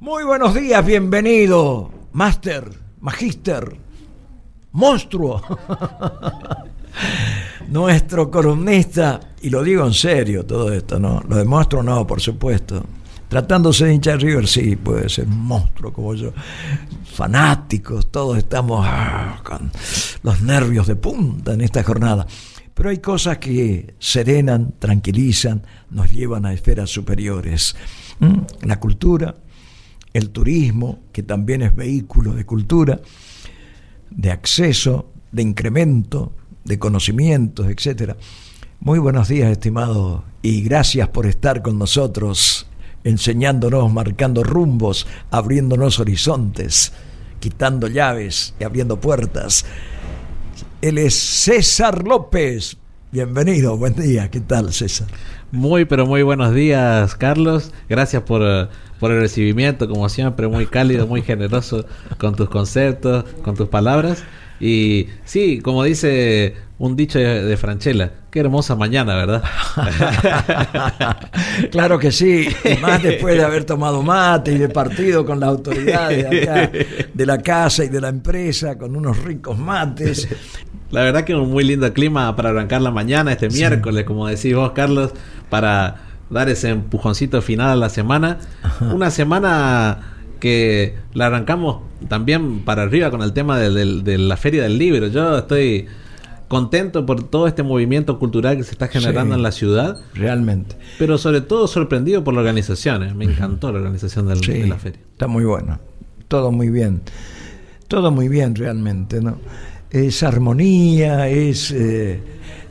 Muy buenos días, bienvenido, Master, Magister, Monstruo. Nuestro columnista, y lo digo en serio todo esto, ¿no? Lo de no, por supuesto. Tratándose de hincha River, sí, puede ser monstruo como yo. Fanáticos, todos estamos ah, con los nervios de punta en esta jornada. Pero hay cosas que serenan, tranquilizan, nos llevan a esferas superiores. ¿Mm? La cultura, el turismo, que también es vehículo de cultura, de acceso, de incremento, de conocimientos, etcétera. Muy buenos días, estimado, y gracias por estar con nosotros, enseñándonos, marcando rumbos, abriéndonos horizontes, quitando llaves y abriendo puertas. Él es César López. Bienvenido, buen día. ¿Qué tal, César? Muy, pero muy buenos días, Carlos. Gracias por, eh, por el recibimiento, como siempre, muy cálido, muy generoso con tus conceptos, con tus palabras. Y sí, como dice un dicho de, de Franchella, qué hermosa mañana, ¿verdad? claro que sí, y más después de haber tomado mate y de partido con las autoridades acá de la casa y de la empresa, con unos ricos mates. La verdad que un muy lindo clima para arrancar la mañana, este miércoles, como decís vos, Carlos, para dar ese empujoncito final a la semana. Una semana que la arrancamos también para arriba con el tema de, de, de, la feria del libro. Yo estoy contento por todo este movimiento cultural que se está generando Sí, en la ciudad, Realmente. pero sobre todo sorprendido por la organización. ¿eh? Me encantó la organización del- Sí, de la feria. Está muy bueno. Todo muy bien. Todo muy bien realmente, ¿no? Es armonía, es eh,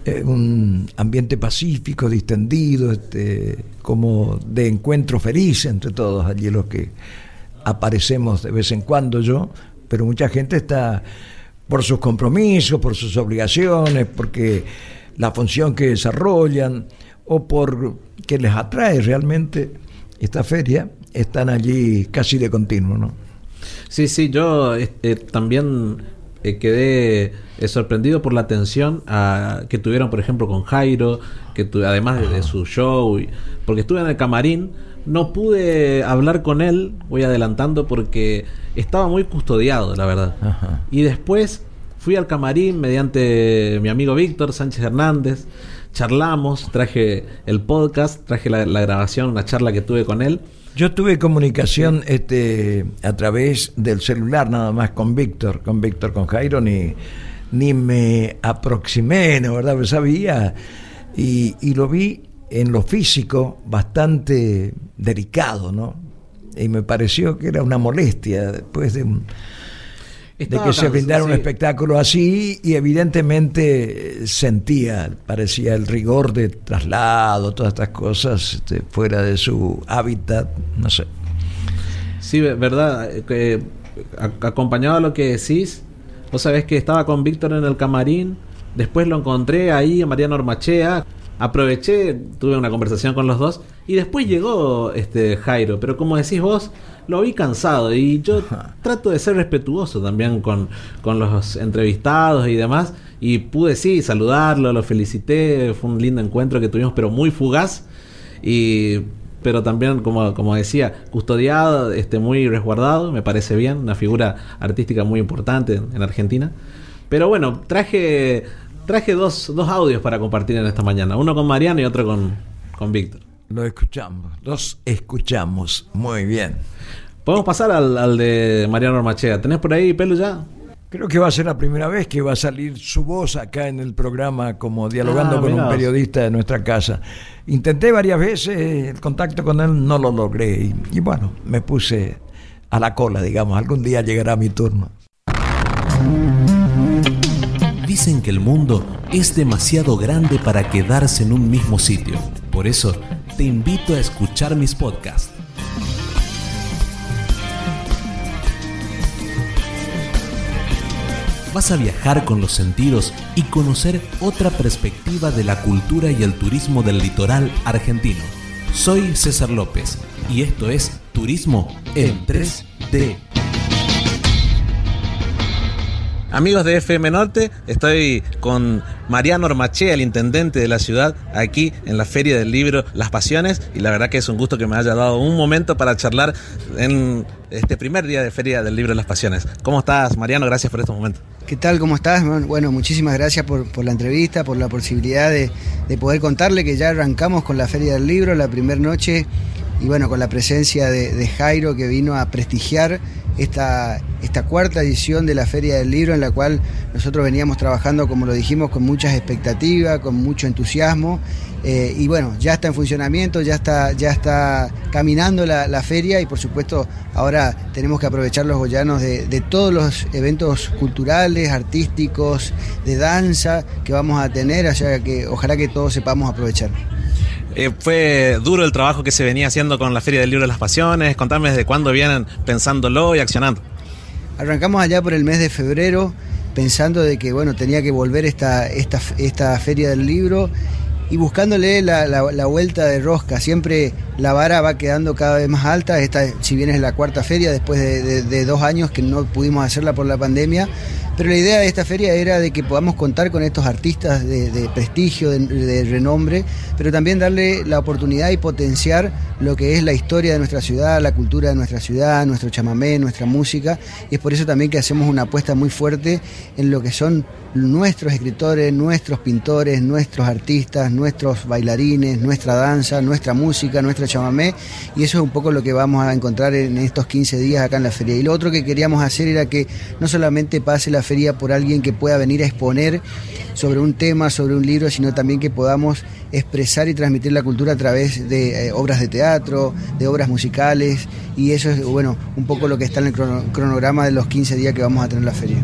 eh, un ambiente pacífico, distendido, este, como de encuentro feliz entre todos allí los que aparecemos de vez en cuando yo, pero mucha gente está por sus compromisos, por sus obligaciones, porque la función que desarrollan o por que les atrae realmente esta feria, están allí casi de continuo, ¿no? Sí, sí, yo este, también eh, quedé eh, sorprendido por la atención a- que tuvieron, por ejemplo, con Jairo, que tu- además de, de su show, y- porque estuve en el camarín, no pude hablar con él, voy adelantando, porque estaba muy custodiado, la verdad. Ajá. Y después fui al camarín mediante mi amigo Víctor Sánchez Hernández, charlamos, traje el podcast, traje la, la grabación, una charla que tuve con él. Yo tuve comunicación este, a través del celular nada más con Víctor, con Víctor, con Jairo, ni, ni me aproximé, ¿no verdad? Pues sabía y, y lo vi en lo físico bastante delicado, ¿no? Y me pareció que era una molestia después de, un- de que se brindara un espectáculo así y evidentemente eh, sentía, parecía el rigor de traslado, todas estas cosas este, fuera de su hábitat, no sé. Sí, ve- verdad, eh, que a- acompañado a lo que decís, vos sabés que estaba con Víctor en el camarín, después lo encontré ahí en Mariano Ormachea, aproveché, tuve una conversación con los dos, y después llegó este Jairo, pero como decís vos, lo vi cansado, y yo trato de ser respetuoso también con, con los entrevistados y demás, y pude sí saludarlo, lo felicité, fue un lindo encuentro que tuvimos, pero muy fugaz, y pero también como, como decía custodiado este muy resguardado me parece bien una figura artística muy importante en, en Argentina. Pero bueno traje traje dos, dos audios para compartir en esta mañana uno con Mariano y otro con, con Víctor. Lo escuchamos, los escuchamos. Muy bien. Podemos pasar al, al de Mariano Ormachea ¿tenés por ahí pelo ya? Creo que va a ser la primera vez que va a salir su voz acá en el programa como dialogando Ah, con mirá un periodista de nuestra casa. Intenté varias veces el contacto con él, no lo logré y, y bueno, me puse a la cola, digamos, algún día llegará mi turno. Dicen que el mundo es demasiado grande para quedarse en un mismo sitio. Por eso, te invito a escuchar mis podcasts. Vas a viajar con los sentidos y conocer otra perspectiva de la cultura y el turismo del litoral argentino. Soy César López y esto es Turismo en 3D. Amigos de FM Norte, estoy con Mariano Ormachea, el intendente de la ciudad, aquí en la Feria del Libro Las Pasiones. Y la verdad que es un gusto que me haya dado un momento para charlar en este primer día de Feria del Libro Las Pasiones. ¿Cómo estás, Mariano? Gracias por estos momentos. ¿Qué tal? ¿Cómo estás? Bueno, muchísimas gracias por, la entrevista, por la posibilidad de, poder contarle que ya arrancamos con la Feria del Libro, la primera noche, y bueno, con la presencia de, Jairo que vino a prestigiar esta, esta cuarta edición de la Feria del Libro en la cual nosotros veníamos trabajando, como lo dijimos, con muchas expectativas, con mucho entusiasmo. Eh, y bueno, ya está en funcionamiento, ya está, ya está caminando la, feria y por supuesto ahora tenemos que aprovechar los goyanos de, todos los eventos culturales, artísticos, de danza que vamos a tener, o que ojalá que todos sepamos aprovechar. Eh, fue duro el trabajo que se venía haciendo con la Feria del Libro de las Pasiones. Contame desde cuándo vienen pensándolo y accionando. Arrancamos allá por el mes de febrero pensando de que bueno tenía que volver esta, esta, esta feria del libro y buscándole la, vuelta de rosca. Siempre la vara va quedando cada vez más alta. Esta, si bien es la cuarta feria, después de, dos años que no pudimos hacerla por la pandemia. Pero la idea de esta feria era de que podamos contar con estos artistas de, prestigio, de, renombre, pero también darle la oportunidad y potenciar lo que es la historia de nuestra ciudad, la cultura de nuestra ciudad, nuestro chamamé, nuestra música. Y es por eso también que hacemos una apuesta muy fuerte en lo que son nuestros escritores, nuestros pintores, nuestros artistas, nuestros bailarines, nuestra danza, nuestra música, nuestra chamamé, y eso es un poco lo que vamos a encontrar en estos 15 días acá en la feria. Y lo otro que queríamos hacer era que no solamente pase la feria por alguien que pueda venir a exponer sobre un tema, sobre un libro, sino también que podamos expresar y transmitir la cultura a través de eh, obras de teatro, de obras musicales, y eso es, bueno, un poco lo que está en el cronograma de los 15 días que vamos a tener la feria.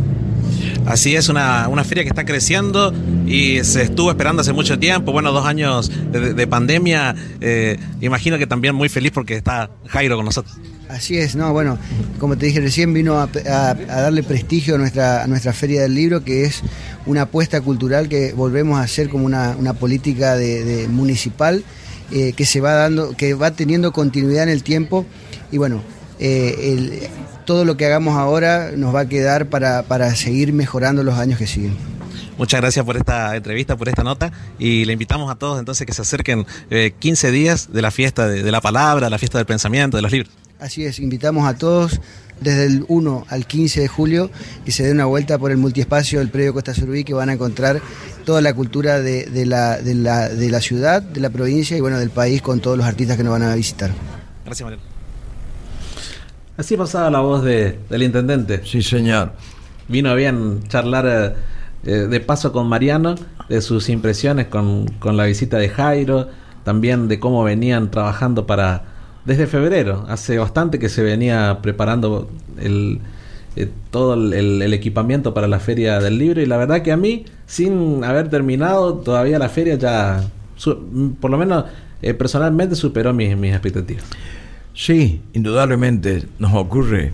Así es, una, feria que está creciendo y se estuvo esperando hace mucho tiempo, bueno, dos años de, pandemia, eh, imagino que también muy feliz porque está Jairo con nosotros. Así es, no, bueno, como te dije recién, vino a, darle prestigio a nuestra, nuestra Feria del Libro, que es una apuesta cultural que volvemos a hacer como una, política de, municipal eh, que se va dando, que va teniendo continuidad en el tiempo y bueno, eh, todo lo que hagamos ahora nos va a quedar para, seguir mejorando los años que siguen. Muchas gracias por esta entrevista, por esta nota y le invitamos a todos entonces que se acerquen 15 eh, días de la fiesta de, la palabra, la fiesta del pensamiento, de los libros. Así es, invitamos a todos desde el 1 al 15 de julio que se dé una vuelta por el multiespacio del predio Costa Surbí que van a encontrar toda la cultura de, la, de, la, de la ciudad, de la provincia y bueno del país con todos los artistas que nos van a visitar. Gracias, Mariano. Así pasaba la voz de, del intendente. Sí, señor. Vino bien charlar eh, eh, de paso con Mariano, de sus impresiones con, con, la visita de Jairo, también de cómo venían trabajando para... Desde febrero, hace bastante que se venía preparando el, eh, todo el, el, equipamiento para la feria del libro y la verdad que a mí, sin haber terminado todavía la feria, ya por lo menos personalmente superó mis, mis expectativas. Sí, indudablemente nos ocurre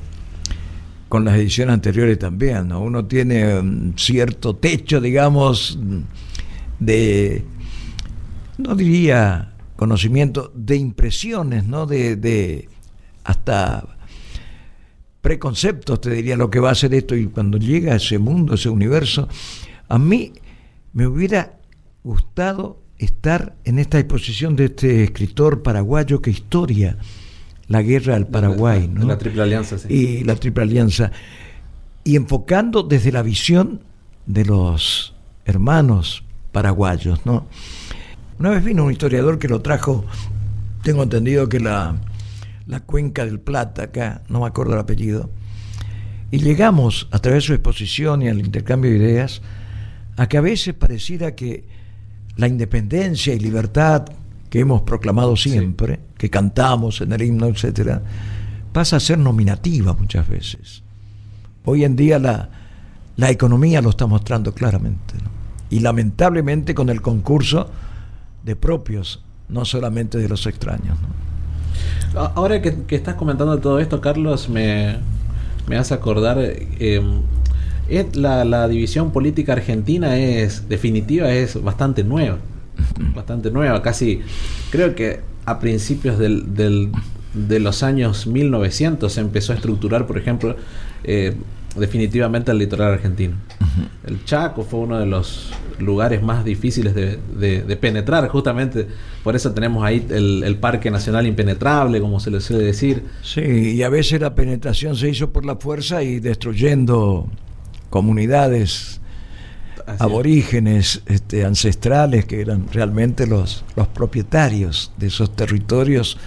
con las ediciones anteriores también, ¿no? Uno tiene un cierto techo, digamos, de, no diría conocimiento, de impresiones, ¿no? De, de hasta preconceptos, te diría lo que va a ser esto, y cuando llega a ese mundo, ese universo, a mí me hubiera gustado estar en esta exposición de este escritor paraguayo que historia la guerra al Paraguay. ¿no? La Triple Alianza, sí. Y la Triple Alianza. Y enfocando desde la visión de los hermanos paraguayos. ¿no? Una vez vino un historiador que lo trajo, tengo entendido que la, la cuenca del Plata, acá, no me acuerdo el apellido, y llegamos a través de su exposición y al intercambio de ideas a que a veces pareciera que la independencia y libertad que hemos proclamado siempre, que cantamos en el himno, etcétera, pasa a ser nominativa muchas veces. Hoy en día la, la economía lo está mostrando claramente. Y lamentablemente con el concurso de propios, no solamente de los extraños. Ahora que, estás comentando todo esto, Carlos, me, me hace acordar, eh, la, la división política argentina es definitiva, es bastante nueva bastante nueva, casi creo que a principios del, de los años 1900 se empezó a estructurar, por ejemplo, eh, definitivamente el litoral argentino. El Chaco fue uno de los lugares más difíciles de, de- de penetrar, justamente por eso tenemos ahí el, el Parque Nacional Impenetrable, como se le suele decir. Sí, y a veces la penetración se hizo por la fuerza y destruyendo comunidades Así es. aborígenes, este, ancestrales, que eran realmente los, los propietarios de esos territorios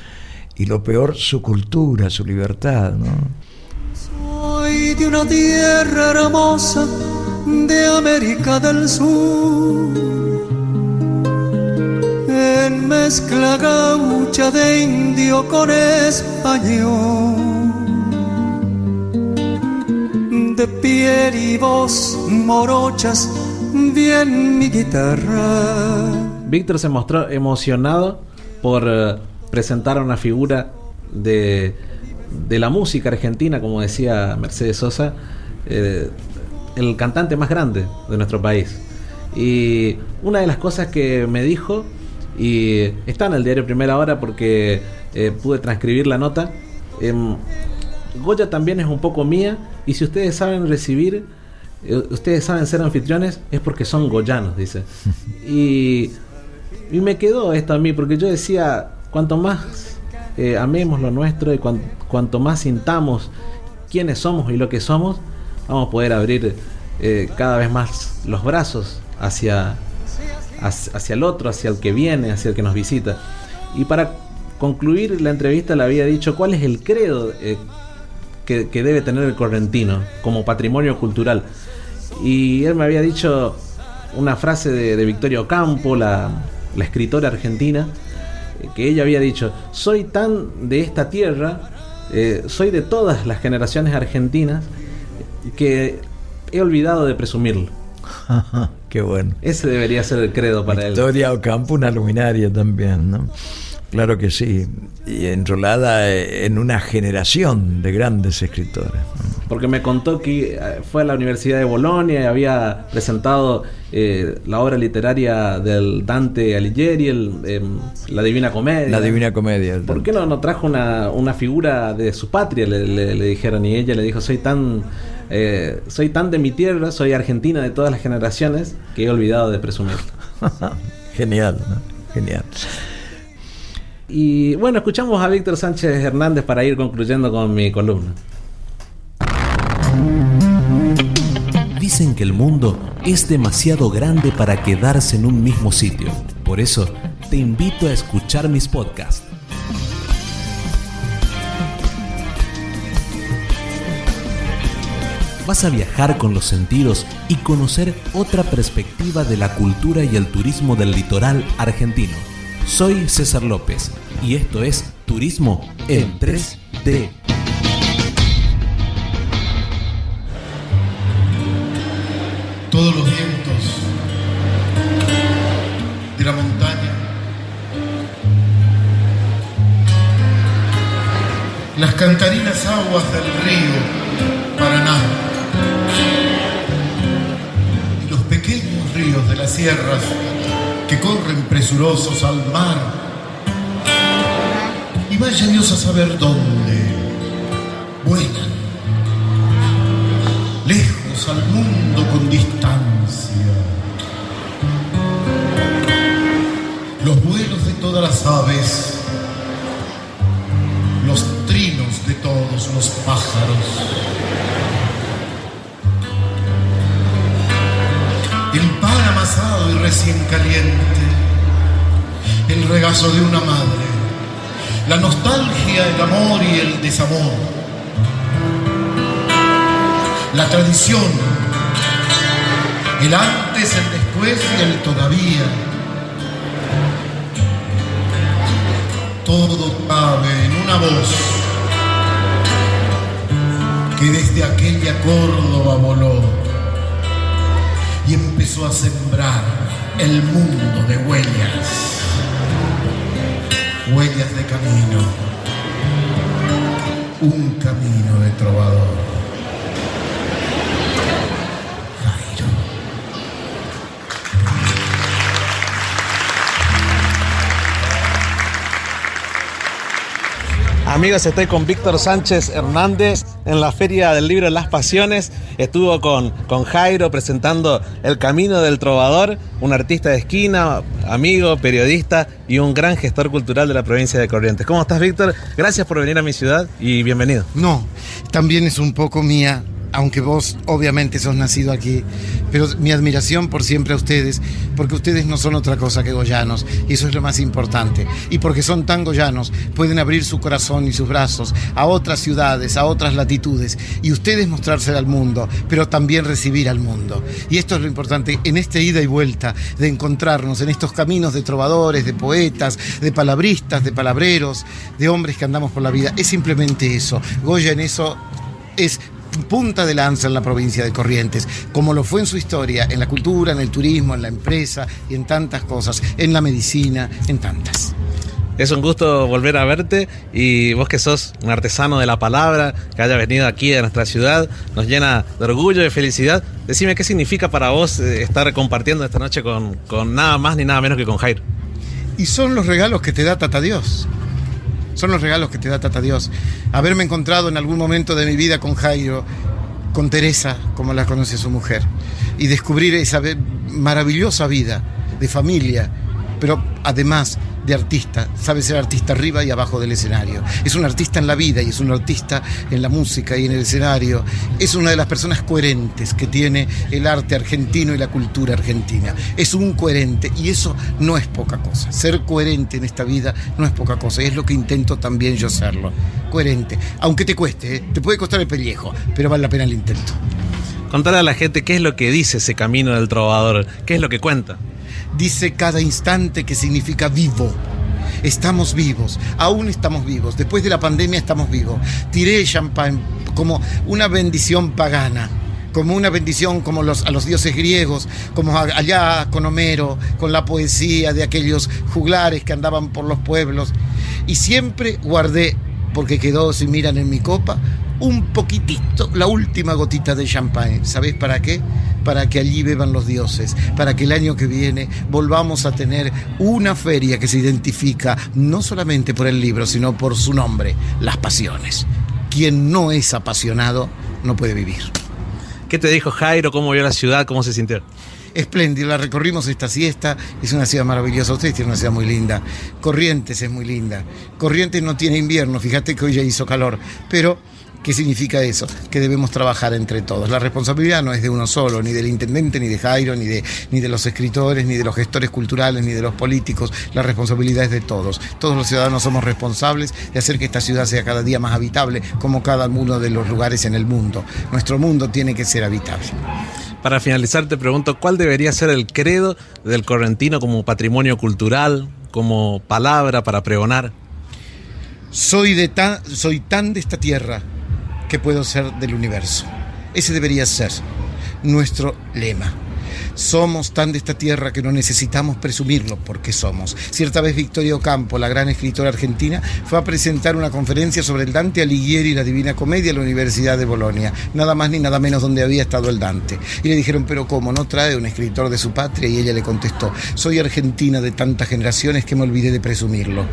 y lo peor, su cultura, su libertad. ¿no? Soy de una tierra hermosa de América del Sur. En mezcla gaucha de indio con español. De piel y voz morochas, mi guitarra. Víctor se mostró emocionado por eh, presentar a una figura de, de la música argentina, como decía Mercedes Sosa, eh, el cantante más grande de nuestro país. Y una de las cosas que me dijo, y está en el diario Primera Hora porque eh, pude transcribir la nota, em, Goya también es un poco mía, y si ustedes saben recibir, ustedes saben ser anfitriones, es porque son goyanos, dice. Y y me quedó esto a mí, porque yo decía, cuanto más eh, amemos lo nuestro y cuan- cuanto más sintamos quiénes somos y lo que somos, vamos a poder abrir eh, cada vez más los brazos hacia, hacia, hacia el otro, hacia el que viene, hacia el que nos visita. Y para concluir la entrevista le había dicho cuál es el credo eh, que, que debe tener el correntino como patrimonio cultural. Y él me había dicho una frase de, de Victoria Ocampo, la, la escritora argentina, que ella había dicho, soy tan de esta tierra, eh, soy de todas las generaciones argentinas, que he olvidado de presumirlo. Qué bueno. Ese debería ser el credo para él. Victoria Ocampo, una luminaria también, ¿no? Claro que sí. Y enrolada eh, en una generación de grandes escritores. Porque me contó que eh, fue a la Universidad de Bolonia y había presentado eh, la obra literaria del Dante Alighieri, el, em, La Divina Comedia. La Divina Comedia. ¿Por qué no, no trajo una, una figura de su patria? Le, le- le dijeron y ella le dijo, soy tan, eh, soy tan de mi tierra, soy argentina de todas las generaciones que he olvidado de presumirlo. Genial, ¿no? Genial. Y bueno, escuchamos a Víctor Sánchez Hernández para ir concluyendo con mi columna. Dicen que el mundo es demasiado grande para quedarse en un mismo sitio. Por eso, te invito a escuchar mis podcasts. Vas a viajar con los sentidos y conocer otra perspectiva de la cultura y el turismo del litoral argentino. Soy César López y esto es Turismo en 3D. todos los vientos de la montaña, las cantarinas aguas del río Paraná y los pequeños ríos de las sierras que corren presurosos al mar. Y vaya Dios a saber dónde. Vuelan. Lejos al mundo con distancia. Los vuelos de todas las aves, los trinos de todos los pájaros, pan amasado y recién caliente, el regazo de una madre, la nostalgia, el amor y el desamor. La tradición, el antes, el después y el todavía. Todo cabe en una voz que desde aquella Córdoba voló y empezó a sembrar el mundo de huellas, huellas de camino, un camino de trovador. Amigos, estoy con Víctor Sánchez Hernández en la Feria del Libro Las Pasiones. Estuvo con, con Jairo presentando El Camino del Trovador, un artista de esquina, amigo, periodista y un gran gestor cultural de la provincia de Corrientes. ¿Cómo estás, Víctor? Gracias por venir a mi ciudad y bienvenido. No, también es un poco mía aunque vos obviamente sos nacido aquí, pero mi admiración por siempre a ustedes, porque ustedes no son otra cosa que goyanos, y eso es lo más importante. Y porque son tan goyanos, pueden abrir su corazón y sus brazos a otras ciudades, a otras latitudes, y ustedes mostrarse al mundo, pero también recibir al mundo. Y esto es lo importante, en esta ida y vuelta de encontrarnos en estos caminos de trovadores, de poetas, de palabristas, de palabreros, de hombres que andamos por la vida. Es simplemente eso. Goya en eso es punta de lanza en la provincia de Corrientes, como lo fue en su historia, en la cultura, en el turismo, en la empresa y en tantas cosas, en la medicina, en tantas. Es un gusto volver a verte y vos que sos un artesano de la palabra, que haya venido aquí a nuestra ciudad, nos llena de orgullo y de felicidad. Decime qué significa para vos eh, estar compartiendo esta noche con, con nada más ni nada menos que con Jairo. Y son los regalos que te da Tata Dios. Son los regalos que te da Tata Dios. Haberme encontrado en algún momento de mi vida con Jairo, con Teresa, como la conoce su mujer, y descubrir esa maravillosa vida de familia, pero además de artista, sabe ser artista arriba y abajo del escenario. Es un artista en la vida y es un artista en la música y en el escenario. Es una de las personas coherentes que tiene el arte argentino y la cultura argentina. Es un coherente y eso no es poca cosa. Ser coherente en esta vida no es poca cosa y es lo que intento también yo serlo. Coherente. Aunque te cueste, ¿eh? te puede costar el pellejo, pero vale la pena el intento. Contarle a la gente qué es lo que dice ese camino del trovador, qué es lo que cuenta dice cada instante que significa vivo. Estamos vivos, aún estamos vivos. Después de la pandemia estamos vivos. Tiré champán como una bendición pagana como una bendición como los, a los dioses griegos, como allá con Homero, con la poesía de aquellos juglares que andaban por los pueblos. Y siempre guardé, porque quedó, si miran en mi copa, un poquitito, la última gotita de champán. ¿Sabéis para qué? Para que allí beban los dioses, para que el año que viene volvamos a tener una feria que se identifica no solamente por el libro, sino por su nombre, Las Pasiones. Quien no es apasionado no puede vivir. ¿Qué te dijo Jairo? ¿Cómo vio la ciudad? ¿Cómo se sintió? espléndido, la recorrimos esta siesta, es una ciudad maravillosa, ustedes tienen una ciudad muy linda, Corrientes es muy linda, Corrientes no tiene invierno, fíjate que hoy ya hizo calor, pero ¿Qué significa eso? Que debemos trabajar entre todos. La responsabilidad no es de uno solo, ni del intendente, ni de Jairo, ni de, ni de los escritores, ni de los gestores culturales, ni de los políticos. La responsabilidad es de todos. Todos los ciudadanos somos responsables de hacer que esta ciudad sea cada día más habitable, como cada uno de los lugares en el mundo. Nuestro mundo tiene que ser habitable. Para finalizar, te pregunto, ¿cuál debería ser el credo del correntino como patrimonio cultural, como palabra para pregonar? Soy, de tan, soy tan de esta tierra puedo ser del universo. Ese debería ser nuestro lema. Somos tan de esta tierra que no necesitamos presumirlo porque somos. Cierta vez Victoria Ocampo, la gran escritora argentina, fue a presentar una conferencia sobre el Dante Alighieri y la Divina Comedia en la Universidad de Bolonia. Nada más ni nada menos donde había estado el Dante. Y le dijeron, pero ¿cómo? ¿No trae un escritor de su patria? Y ella le contestó, soy argentina de tantas generaciones que me olvidé de presumirlo.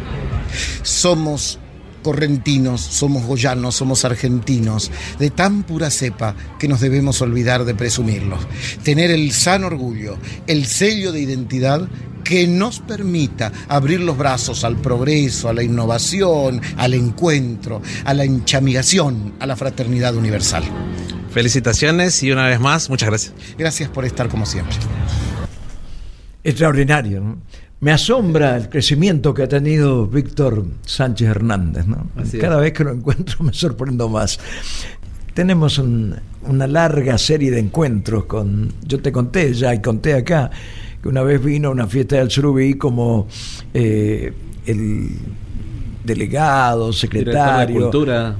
Somos correntinos, somos goyanos, somos argentinos, de tan pura cepa que nos debemos olvidar de presumirlo. Tener el sano orgullo, el sello de identidad que nos permita abrir los brazos al progreso, a la innovación, al encuentro, a la enchamigación, a la fraternidad universal. Felicitaciones y una vez más, muchas gracias. Gracias por estar como siempre. Extraordinario. ¿no? Me asombra el crecimiento que ha tenido Víctor Sánchez Hernández. ¿no? Cada vez que lo encuentro me sorprendo más. Tenemos una larga serie de encuentros con, yo te conté ya y conté acá, que una vez vino a una fiesta del Surubí como eh, el delegado, secretario cultura.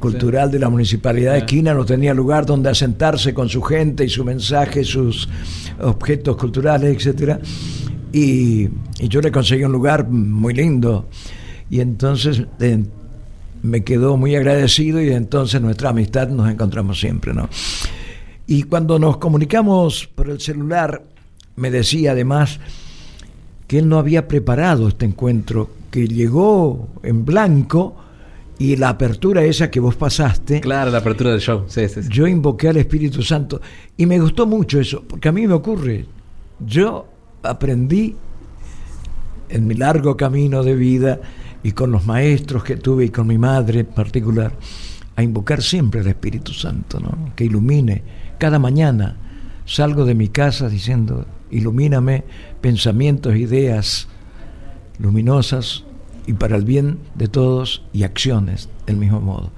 cultural de la municipalidad de Esquina, no tenía lugar donde asentarse con su gente y su mensaje, sus objetos culturales, etcétera y, yo le conseguí un lugar muy lindo. Y entonces eh, me quedó muy agradecido y entonces nuestra amistad nos encontramos siempre, ¿no? Y cuando nos comunicamos por el celular, me decía además que él no había preparado este encuentro, que llegó en blanco y la apertura esa que vos pasaste, Claro, la apertura del show. Sí, sí, sí. yo invoqué al Espíritu Santo y me gustó mucho eso, porque a mí me ocurre, yo aprendí en mi largo camino de vida y con los maestros que tuve y con mi madre en particular, a invocar siempre al Espíritu Santo, ¿no? que ilumine. Cada mañana salgo de mi casa diciendo, ilumíname pensamientos, ideas luminosas y para el bien de todos y acciones del mismo modo.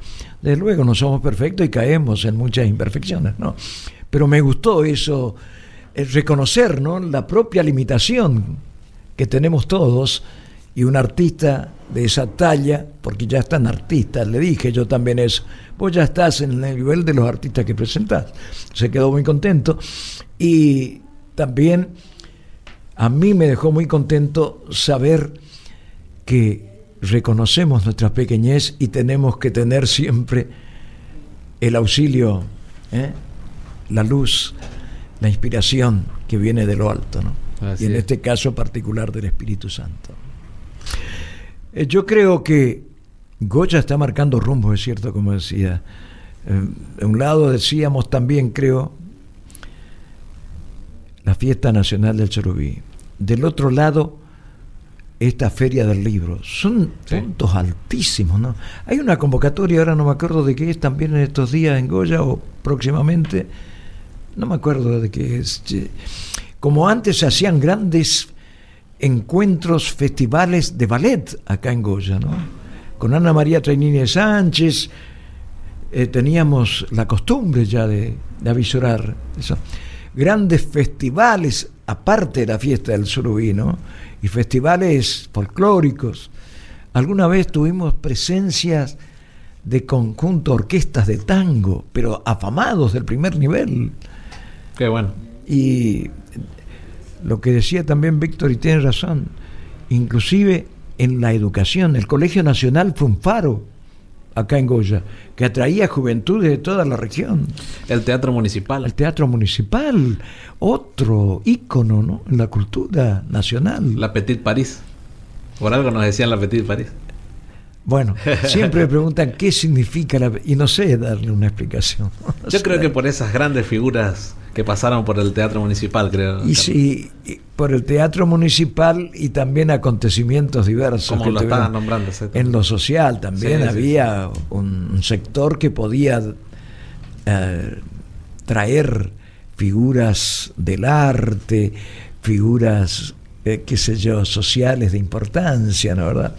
Desde luego no somos perfectos y caemos en muchas imperfecciones, ¿no? Pero me gustó eso, reconocer ¿no? la propia limitación que tenemos todos y un artista de esa talla, porque ya están artistas, le dije yo también eso, vos ya estás en el nivel de los artistas que presentás. Se quedó muy contento y también a mí me dejó muy contento saber que reconocemos nuestra pequeñez y tenemos que tener siempre el auxilio, ¿eh? la luz, la inspiración que viene de lo alto, ¿no? Así y en es. este caso particular del Espíritu Santo. Eh, Yo creo que Goya está marcando rumbo, es cierto, como decía. Eh, de un lado decíamos también, creo, la fiesta nacional del Chorubí. Del otro lado, esta feria del libro. Son Sí. puntos altísimos, ¿no? Hay una convocatoria, ahora no me acuerdo de qué es, también en estos días en Goya o próximamente. No me acuerdo de qué es. Como antes se hacían grandes encuentros, festivales de ballet acá en Goya, ¿no? Con Ana María Trainini Sánchez, eh, teníamos la costumbre ya de, de avisorar eso. Grandes festivales, aparte de la fiesta del surubí, ¿no? Y festivales folclóricos. Alguna vez tuvimos presencias de conjunto orquestas de tango, pero afamados del primer nivel. Qué bueno. Y lo que decía también Víctor, y tiene razón, inclusive en la educación, el Colegio Nacional fue un faro acá en Goya, que atraía juventudes de toda la región. El teatro municipal. El Teatro Municipal, otro ícono ¿no? en la cultura nacional. La Petit París. Por algo nos decían la Petit París. Bueno, siempre me preguntan qué significa la... Y no sé darle una explicación. No Yo creo que por esas grandes figuras que pasaron por el teatro municipal, creo. Y sí, y por el teatro municipal y también acontecimientos diversos. Como que lo estaban nombrando. En lo social también Sí, sí, había Un, un sector que podía eh, traer figuras del arte, figuras, eh, qué sé yo, sociales de importancia, ¿no verdad?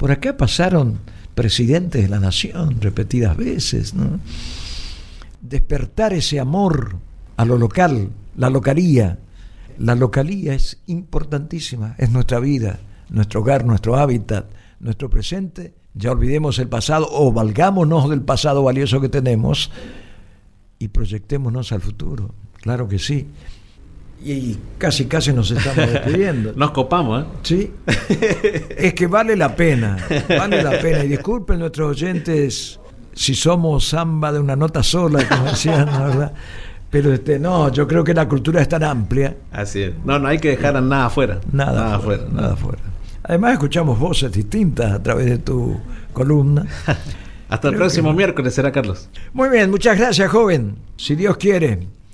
Por acá pasaron presidentes de la nación repetidas veces, ¿no? Despertar ese amor a lo local, la localía. La localía es importantísima, es nuestra vida, nuestro hogar, nuestro hábitat, nuestro presente. Ya olvidemos el pasado o valgámonos del pasado valioso que tenemos y proyectémonos al futuro. Claro que sí. Y casi, casi nos estamos despidiendo. Nos copamos, ¿eh? Sí. Es que vale la pena, vale la pena. Y disculpen nuestros oyentes si somos samba de una nota sola, como decían, ¿no, ¿verdad? Pero este, no, yo creo que la cultura es tan amplia, Así es. No, no hay que dejar a nada afuera. nada, afuera, nada afuera. Además escuchamos voces distintas a través de tu columna. Hasta el próximo que- miércoles será Carlos. Muy bien, muchas gracias, joven. Si Dios quiere.